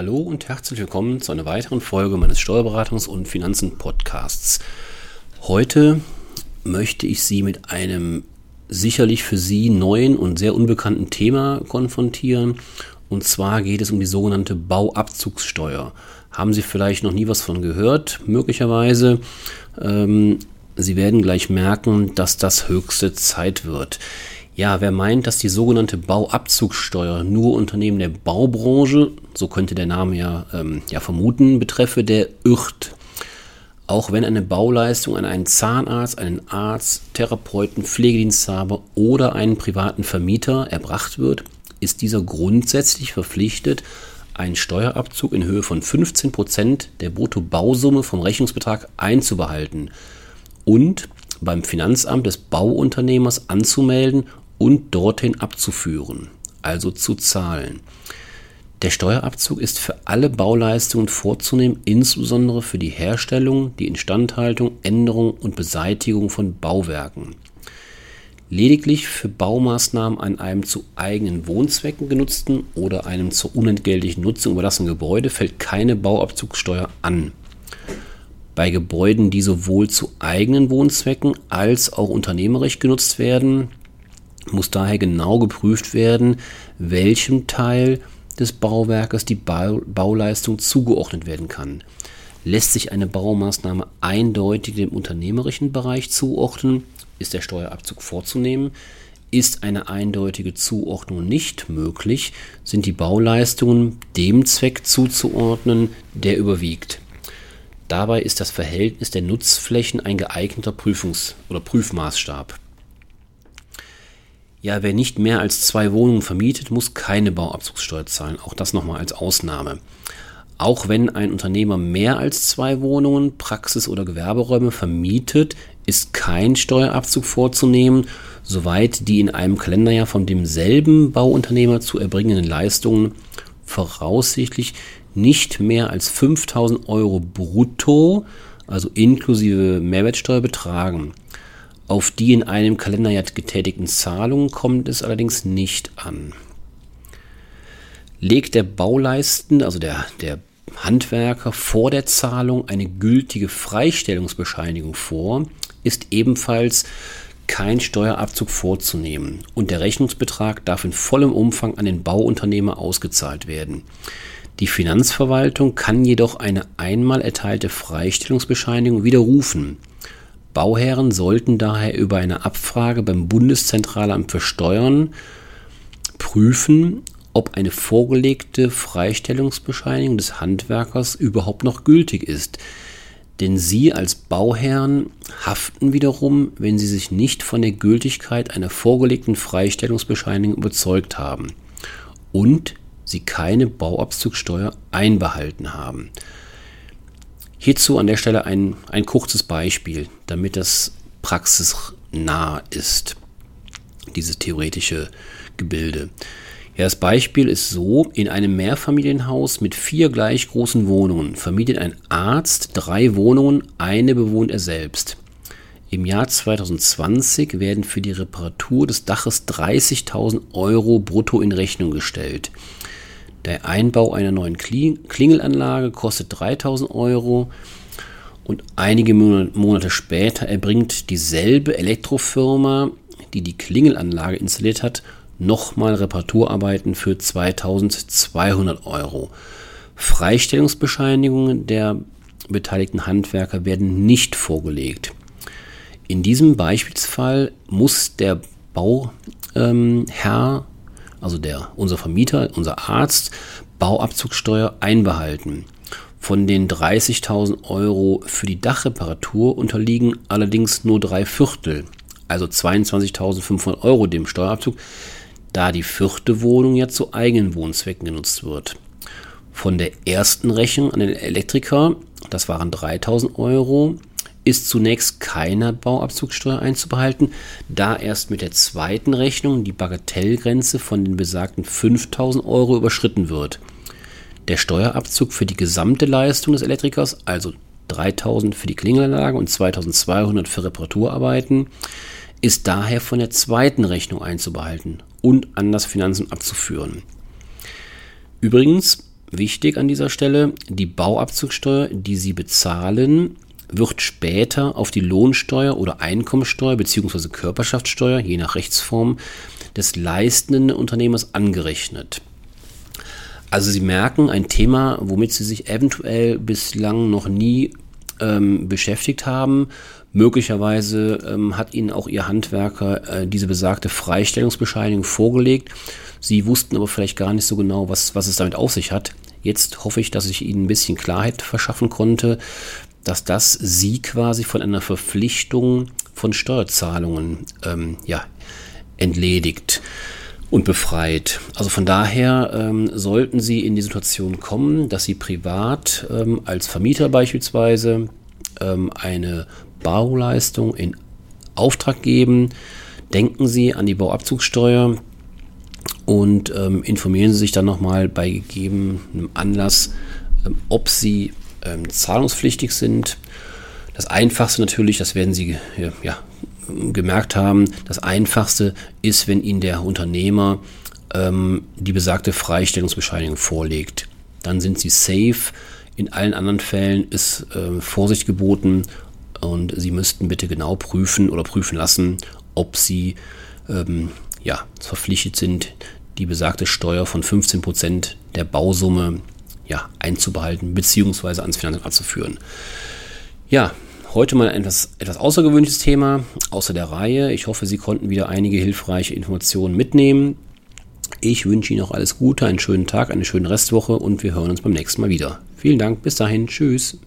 Hallo und herzlich willkommen zu einer weiteren Folge meines Steuerberatungs- und Finanzen-Podcasts. Heute möchte ich Sie mit einem sicherlich für Sie neuen und sehr unbekannten Thema konfrontieren. Und zwar geht es um die sogenannte Bauabzugssteuer. Haben Sie vielleicht noch nie was von gehört, möglicherweise. Ähm, Sie werden gleich merken, dass das höchste Zeit wird. Ja, wer meint, dass die sogenannte Bauabzugssteuer nur Unternehmen der Baubranche, so könnte der Name ja, ähm, ja vermuten, betreffe, der irrt. Auch wenn eine Bauleistung an einen Zahnarzt, einen Arzt, Therapeuten, Pflegediensthaber oder einen privaten Vermieter erbracht wird, ist dieser grundsätzlich verpflichtet, einen Steuerabzug in Höhe von 15 Prozent der Bruttobausumme vom Rechnungsbetrag einzubehalten und beim Finanzamt des Bauunternehmers anzumelden und dorthin abzuführen, also zu zahlen. Der Steuerabzug ist für alle Bauleistungen vorzunehmen, insbesondere für die Herstellung, die Instandhaltung, Änderung und Beseitigung von Bauwerken. Lediglich für Baumaßnahmen an einem zu eigenen Wohnzwecken genutzten oder einem zur unentgeltlichen Nutzung überlassenen Gebäude fällt keine Bauabzugssteuer an. Bei Gebäuden, die sowohl zu eigenen Wohnzwecken als auch unternehmerisch genutzt werden, muss daher genau geprüft werden, welchem Teil des Bauwerkes die Bauleistung zugeordnet werden kann. Lässt sich eine Baumaßnahme eindeutig dem unternehmerischen Bereich zuordnen, ist der Steuerabzug vorzunehmen. Ist eine eindeutige Zuordnung nicht möglich, sind die Bauleistungen dem Zweck zuzuordnen, der überwiegt. Dabei ist das Verhältnis der Nutzflächen ein geeigneter Prüfungs- oder Prüfmaßstab. Ja, wer nicht mehr als zwei Wohnungen vermietet, muss keine Bauabzugssteuer zahlen. Auch das nochmal als Ausnahme. Auch wenn ein Unternehmer mehr als zwei Wohnungen, Praxis- oder Gewerberäume vermietet, ist kein Steuerabzug vorzunehmen, soweit die in einem Kalenderjahr von demselben Bauunternehmer zu erbringenden Leistungen voraussichtlich nicht mehr als 5000 Euro brutto, also inklusive Mehrwertsteuer, betragen. Auf die in einem Kalenderjahr getätigten Zahlungen kommt es allerdings nicht an. Legt der Bauleisten, also der, der Handwerker, vor der Zahlung eine gültige Freistellungsbescheinigung vor, ist ebenfalls kein Steuerabzug vorzunehmen und der Rechnungsbetrag darf in vollem Umfang an den Bauunternehmer ausgezahlt werden. Die Finanzverwaltung kann jedoch eine einmal erteilte Freistellungsbescheinigung widerrufen. Bauherren sollten daher über eine Abfrage beim Bundeszentralamt für Steuern prüfen, ob eine vorgelegte Freistellungsbescheinigung des Handwerkers überhaupt noch gültig ist. Denn Sie als Bauherren haften wiederum, wenn Sie sich nicht von der Gültigkeit einer vorgelegten Freistellungsbescheinigung überzeugt haben und Sie keine Bauabzugssteuer einbehalten haben. Hierzu an der Stelle ein, ein kurzes Beispiel, damit das praxisnah ist, dieses theoretische Gebilde. Ja, das Beispiel ist so, in einem Mehrfamilienhaus mit vier gleich großen Wohnungen vermietet ein Arzt drei Wohnungen, eine bewohnt er selbst. Im Jahr 2020 werden für die Reparatur des Daches 30.000 Euro brutto in Rechnung gestellt. Der Einbau einer neuen Klingelanlage kostet 3000 Euro und einige Monate später erbringt dieselbe Elektrofirma, die die Klingelanlage installiert hat, nochmal Reparaturarbeiten für 2200 Euro. Freistellungsbescheinigungen der beteiligten Handwerker werden nicht vorgelegt. In diesem Beispielsfall muss der Bauherr ähm, also der, unser Vermieter, unser Arzt, Bauabzugssteuer einbehalten. Von den 30.000 Euro für die Dachreparatur unterliegen allerdings nur drei Viertel, also 22.500 Euro dem Steuerabzug, da die vierte Wohnung ja zu eigenen Wohnzwecken genutzt wird. Von der ersten Rechnung an den Elektriker, das waren 3.000 Euro, ist zunächst keine Bauabzugssteuer einzubehalten, da erst mit der zweiten Rechnung die Bagatellgrenze von den besagten 5000 Euro überschritten wird. Der Steuerabzug für die gesamte Leistung des Elektrikers, also 3000 für die Klingelanlage und 2200 für Reparaturarbeiten, ist daher von der zweiten Rechnung einzubehalten und an das Finanzamt abzuführen. Übrigens, wichtig an dieser Stelle, die Bauabzugssteuer, die Sie bezahlen, wird später auf die Lohnsteuer oder Einkommensteuer bzw. Körperschaftssteuer, je nach Rechtsform, des leistenden Unternehmers angerechnet. Also Sie merken ein Thema, womit Sie sich eventuell bislang noch nie ähm, beschäftigt haben. Möglicherweise ähm, hat Ihnen auch Ihr Handwerker äh, diese besagte Freistellungsbescheinigung vorgelegt. Sie wussten aber vielleicht gar nicht so genau, was, was es damit auf sich hat. Jetzt hoffe ich, dass ich Ihnen ein bisschen Klarheit verschaffen konnte, dass das Sie quasi von einer Verpflichtung von Steuerzahlungen ähm, ja, entledigt und befreit. Also von daher ähm, sollten Sie in die Situation kommen, dass Sie privat ähm, als Vermieter beispielsweise ähm, eine Bauleistung in Auftrag geben. Denken Sie an die Bauabzugssteuer und ähm, informieren Sie sich dann nochmal bei gegebenem Anlass, ähm, ob Sie ähm, zahlungspflichtig sind. Das Einfachste natürlich, das werden Sie ja, gemerkt haben, das Einfachste ist, wenn Ihnen der Unternehmer ähm, die besagte Freistellungsbescheinigung vorlegt. Dann sind Sie safe. In allen anderen Fällen ist äh, Vorsicht geboten und Sie müssten bitte genau prüfen oder prüfen lassen, ob Sie ähm, ja, verpflichtet sind, die besagte Steuer von 15% der Bausumme ja, einzubehalten bzw. ans Finanzamt zu führen. Ja, Heute mal etwas, etwas außergewöhnliches Thema außer der Reihe. Ich hoffe, Sie konnten wieder einige hilfreiche Informationen mitnehmen. Ich wünsche Ihnen noch alles Gute, einen schönen Tag, eine schöne Restwoche und wir hören uns beim nächsten Mal wieder. Vielen Dank, bis dahin, tschüss.